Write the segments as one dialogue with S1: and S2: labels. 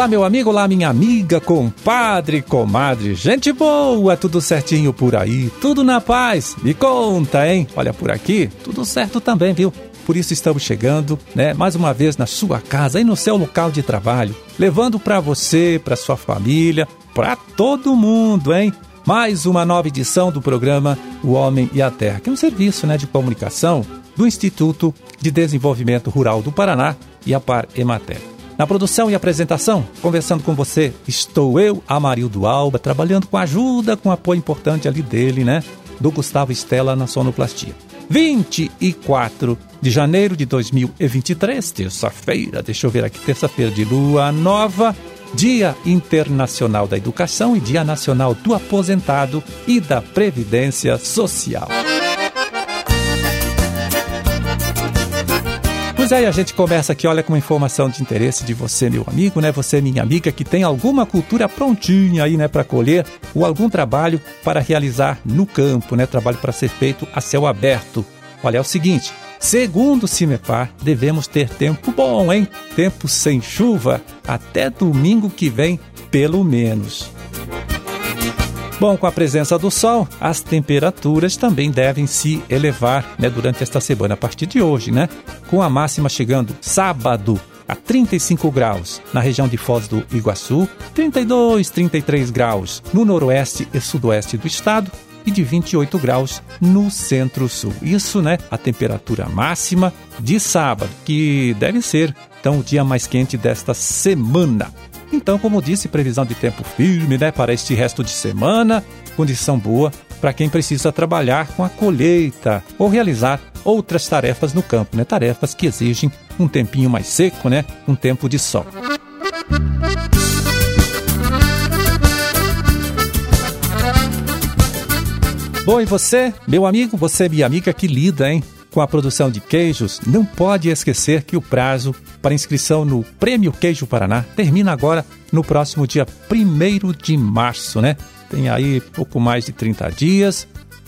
S1: Olá, meu amigo, olá, minha amiga, compadre, comadre, gente boa, tudo certinho por aí, tudo na paz. Me conta, hein? Olha, por aqui, tudo certo também, viu? Por isso estamos chegando, né, mais uma vez na sua casa e no seu local de trabalho, levando para você, para sua família, para todo mundo, hein? Mais uma nova edição do programa O Homem e a Terra, que é um serviço, né, de comunicação do Instituto de Desenvolvimento Rural do Paraná e a Par Emater. Na produção e apresentação, conversando com você, estou eu, Amarildo Alba, trabalhando com ajuda, com apoio importante ali dele, né? Do Gustavo Estela na sonoplastia. 24 de janeiro de 2023, terça-feira, deixa eu ver aqui, terça-feira de lua nova, Dia Internacional da Educação e Dia Nacional do Aposentado e da Previdência Social. Pois aí a gente começa aqui, olha, com uma informação de interesse de você, meu amigo, né? Você, minha amiga, que tem alguma cultura prontinha aí, né, para colher ou algum trabalho para realizar no campo, né? Trabalho para ser feito a céu aberto. Olha, é o seguinte, segundo o CIMEPAR, devemos ter tempo bom, hein? Tempo sem chuva até domingo que vem, pelo menos. Bom, com a presença do sol, as temperaturas também devem se elevar né, durante esta semana, a partir de hoje, né? Com a máxima chegando sábado a 35 graus na região de Foz do Iguaçu, 32, 33 graus no noroeste e sudoeste do estado e de 28 graus no centro-sul. Isso, né, a temperatura máxima de sábado, que deve ser então o dia mais quente desta semana. Então, como disse, previsão de tempo firme, né, para este resto de semana, condição boa para quem precisa trabalhar com a colheita ou realizar outras tarefas no campo, né, tarefas que exigem um tempinho mais seco, né, um tempo de sol. Bom, e você, meu amigo, você, minha amiga que lida, hein? Com a produção de queijos, não pode esquecer que o prazo para inscrição no Prêmio Queijo Paraná termina agora no próximo dia 1 de março, né? Tem aí pouco mais de 30 dias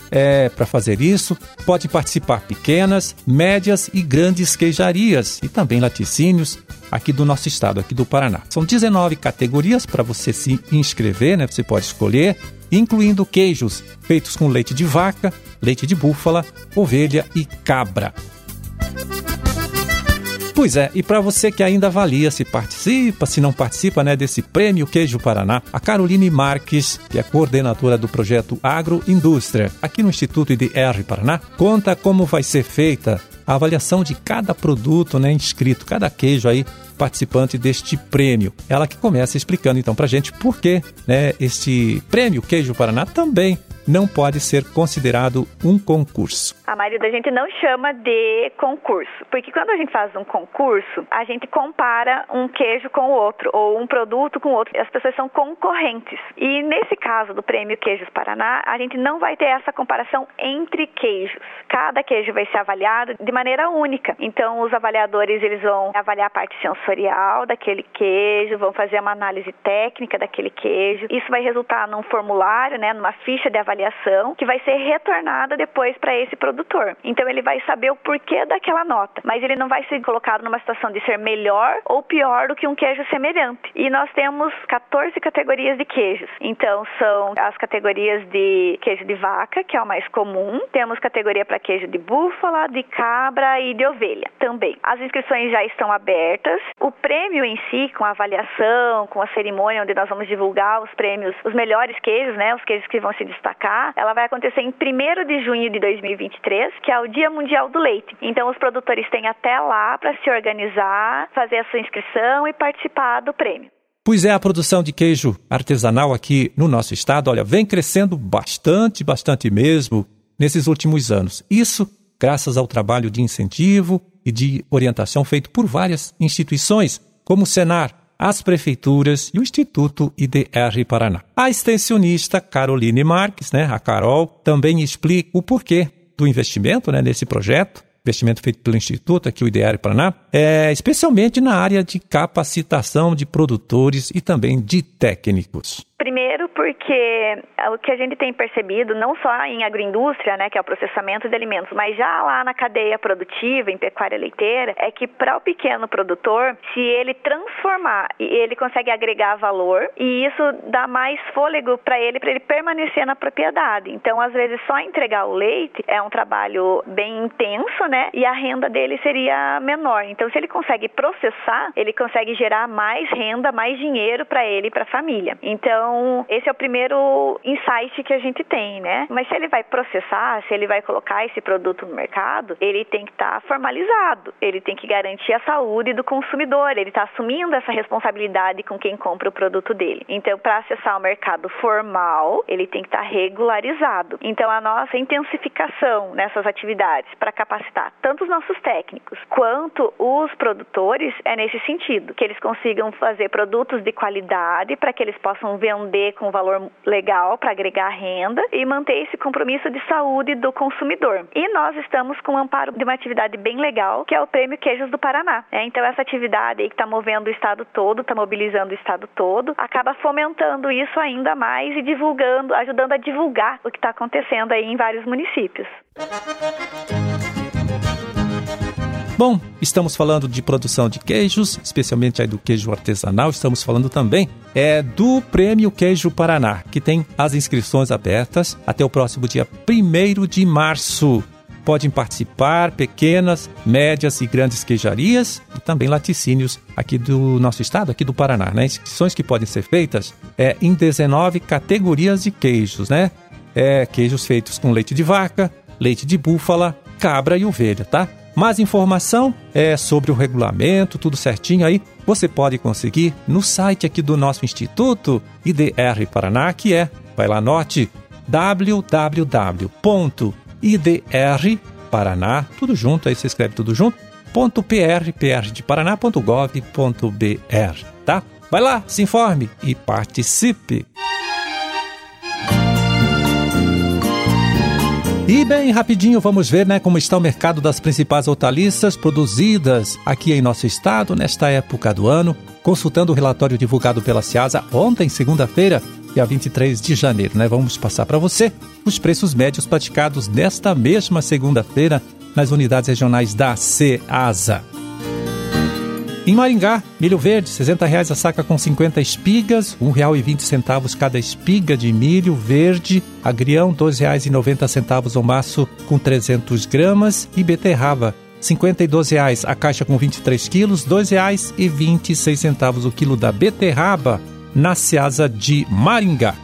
S1: é, para fazer isso. Pode participar pequenas, médias e grandes queijarias e também laticínios aqui do nosso estado, aqui do Paraná. São 19 categorias para você se inscrever, né? Você pode escolher, incluindo queijos feitos com leite de vaca, leite de búfala, ovelha e cabra. Pois é, e para você que ainda avalia se participa, se não participa né, desse Prêmio Queijo Paraná, a Caroline Marques, que é coordenadora do projeto Agroindústria, aqui no Instituto IDR Paraná, conta como vai ser feita a avaliação de cada produto né, inscrito, cada queijo aí participante deste prêmio. Ela que começa explicando então para gente por que né, este prêmio Queijo Paraná também não pode ser considerado um concurso.
S2: A maioria da gente não chama de concurso, porque quando a gente faz um concurso, a gente compara um queijo com o outro, ou um produto com o outro. As pessoas são concorrentes. E nesse caso do Prêmio Queijos Paraná, a gente não vai ter essa comparação entre queijos. Cada queijo vai ser avaliado de maneira única. Então, os avaliadores eles vão avaliar a parte sensorial daquele queijo, vão fazer uma análise técnica daquele queijo. Isso vai resultar num formulário, né, numa ficha de avaliação avaliação que vai ser retornada depois para esse produtor. Então ele vai saber o porquê daquela nota, mas ele não vai ser colocado numa situação de ser melhor ou pior do que um queijo semelhante. E nós temos 14 categorias de queijos. Então são as categorias de queijo de vaca, que é o mais comum. Temos categoria para queijo de búfala, de cabra e de ovelha também. As inscrições já estão abertas. O prêmio em si, com a avaliação, com a cerimônia onde nós vamos divulgar os prêmios, os melhores queijos, né, os queijos que vão se destacar cá, ela vai acontecer em 1 de junho de 2023, que é o Dia Mundial do Leite. Então, os produtores têm até lá para se organizar, fazer a sua inscrição e participar do prêmio.
S1: Pois é, a produção de queijo artesanal aqui no nosso estado, olha, vem crescendo bastante, bastante mesmo nesses últimos anos. Isso graças ao trabalho de incentivo e de orientação feito por várias instituições, como o Senar, as prefeituras e o Instituto IDR Paraná. A extensionista Caroline Marques, né, a Carol, também explica o porquê do investimento né, nesse projeto, investimento feito pelo Instituto, aqui o IDR Paraná, é, especialmente na área de capacitação de produtores e também de técnicos
S2: Primeiro porque o que a gente tem percebido, não só em agroindústria, né, que é o processamento de alimentos, mas já lá na cadeia produtiva, em pecuária leiteira, é que para o pequeno produtor, se ele transformar ele consegue agregar valor e isso dá mais fôlego para ele, para ele permanecer na propriedade. Então, às vezes, só entregar o leite é um trabalho bem intenso, né? E a renda dele seria menor. Então, se ele consegue processar, ele consegue gerar mais renda, mais dinheiro para ele e para a família. Então, esse é o primeiro insight que a gente tem, né? Mas se ele vai processar, se ele vai colocar esse produto no mercado, ele tem que estar tá formalizado, ele tem que garantir a saúde do consumidor, ele está assumindo essa responsabilidade com quem compra o produto dele. Então, para acessar o mercado formal, ele tem que estar tá regularizado. Então, a nossa intensificação nessas atividades para capacitar tanto os nossos técnicos quanto os produtores é nesse sentido, que eles consigam fazer produtos de qualidade para que eles possam vender com valor legal para agregar renda e manter esse compromisso de saúde do consumidor. E nós estamos com o amparo de uma atividade bem legal, que é o Prêmio Queijos do Paraná. É, então, essa atividade aí que está movendo o estado todo, está mobilizando o estado todo, acaba fomentando isso ainda mais e divulgando, ajudando a divulgar o que está acontecendo aí em vários municípios.
S1: Bom, estamos falando de produção de queijos, especialmente aí do queijo artesanal. Estamos falando também é do Prêmio Queijo Paraná, que tem as inscrições abertas até o próximo dia 1 de março. Podem participar pequenas, médias e grandes queijarias e também laticínios aqui do nosso estado, aqui do Paraná. Né? Inscrições que podem ser feitas é, em 19 categorias de queijos, né? É, queijos feitos com leite de vaca, leite de búfala, cabra e ovelha, tá? Mais informação é sobre o regulamento, tudo certinho aí, você pode conseguir no site aqui do nosso instituto IDR Paraná, que é, vai lá, anote www.idrparaná, tudo junto, aí você escreve tudo junto, .pr, pr de paraná.gov.br, tá? Vai lá, se informe e participe! E bem rapidinho vamos ver né, como está o mercado das principais hortaliças produzidas aqui em nosso estado nesta época do ano, consultando o relatório divulgado pela Ciasa ontem, segunda-feira, dia 23 de janeiro. Né? Vamos passar para você os preços médios praticados nesta mesma segunda-feira nas unidades regionais da Ceasa. Em Maringá, milho verde, 60 reais a saca com 50 espigas, R$ 1,20 cada espiga de milho verde, agrião, R$ 2,90 o maço com 300 gramas e beterraba, R$ 52,00 a caixa com 23 quilos, R$ 2,26 o quilo da beterraba na Seasa de Maringá.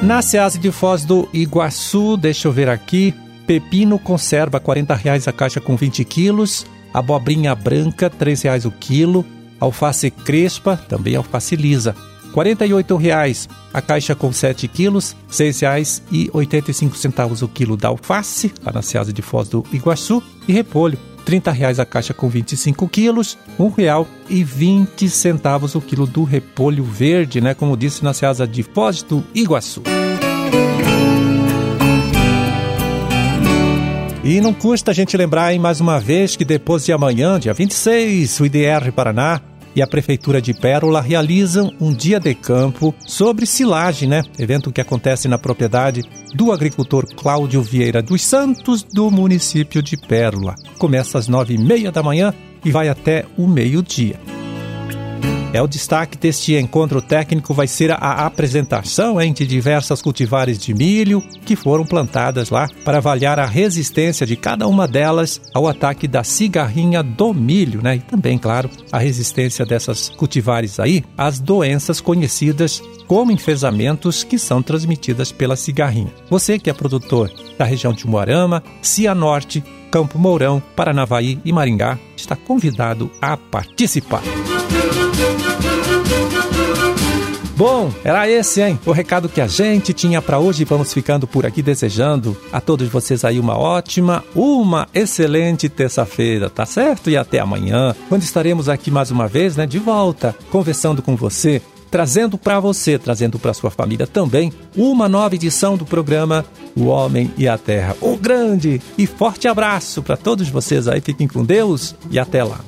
S1: Na Seasa de Foz do Iguaçu, deixa eu ver aqui, pepino conserva 40 reais a caixa com 20 quilos, abobrinha branca, R$ reais o quilo, alface crespa, também alface lisa, R$ 48,00 a caixa com 7 quilos, R$ 6,85 o quilo da alface, lá na Ceasa de Foz do Iguaçu, e repolho, R$ 30,00 a caixa com 25 quilos, R$ 1,20 o quilo do repolho verde, né, como disse na Ceasa de Foz do Iguaçu. E não custa a gente lembrar hein, mais uma vez que depois de amanhã, dia 26, o IDR Paraná e a Prefeitura de Pérola realizam um dia de campo sobre silagem, né? Evento que acontece na propriedade do agricultor Cláudio Vieira dos Santos, do município de Pérola. Começa às nove e meia da manhã e vai até o meio-dia. É o destaque deste encontro técnico vai ser a apresentação de diversas cultivares de milho que foram plantadas lá para avaliar a resistência de cada uma delas ao ataque da cigarrinha do milho, né? E também, claro, a resistência dessas cultivares aí às doenças conhecidas como enfesamentos que são transmitidas pela cigarrinha. Você que é produtor da região de Moarama, Cianorte, Campo Mourão, Paranavaí e Maringá está convidado a participar. Bom, era esse, hein? O recado que a gente tinha para hoje. Vamos ficando por aqui desejando a todos vocês aí uma ótima, uma excelente terça-feira, tá certo? E até amanhã, quando estaremos aqui mais uma vez, né, de volta, conversando com você, trazendo para você, trazendo para sua família também, uma nova edição do programa O Homem e a Terra. Um grande e forte abraço para todos vocês aí. Fiquem com Deus e até lá.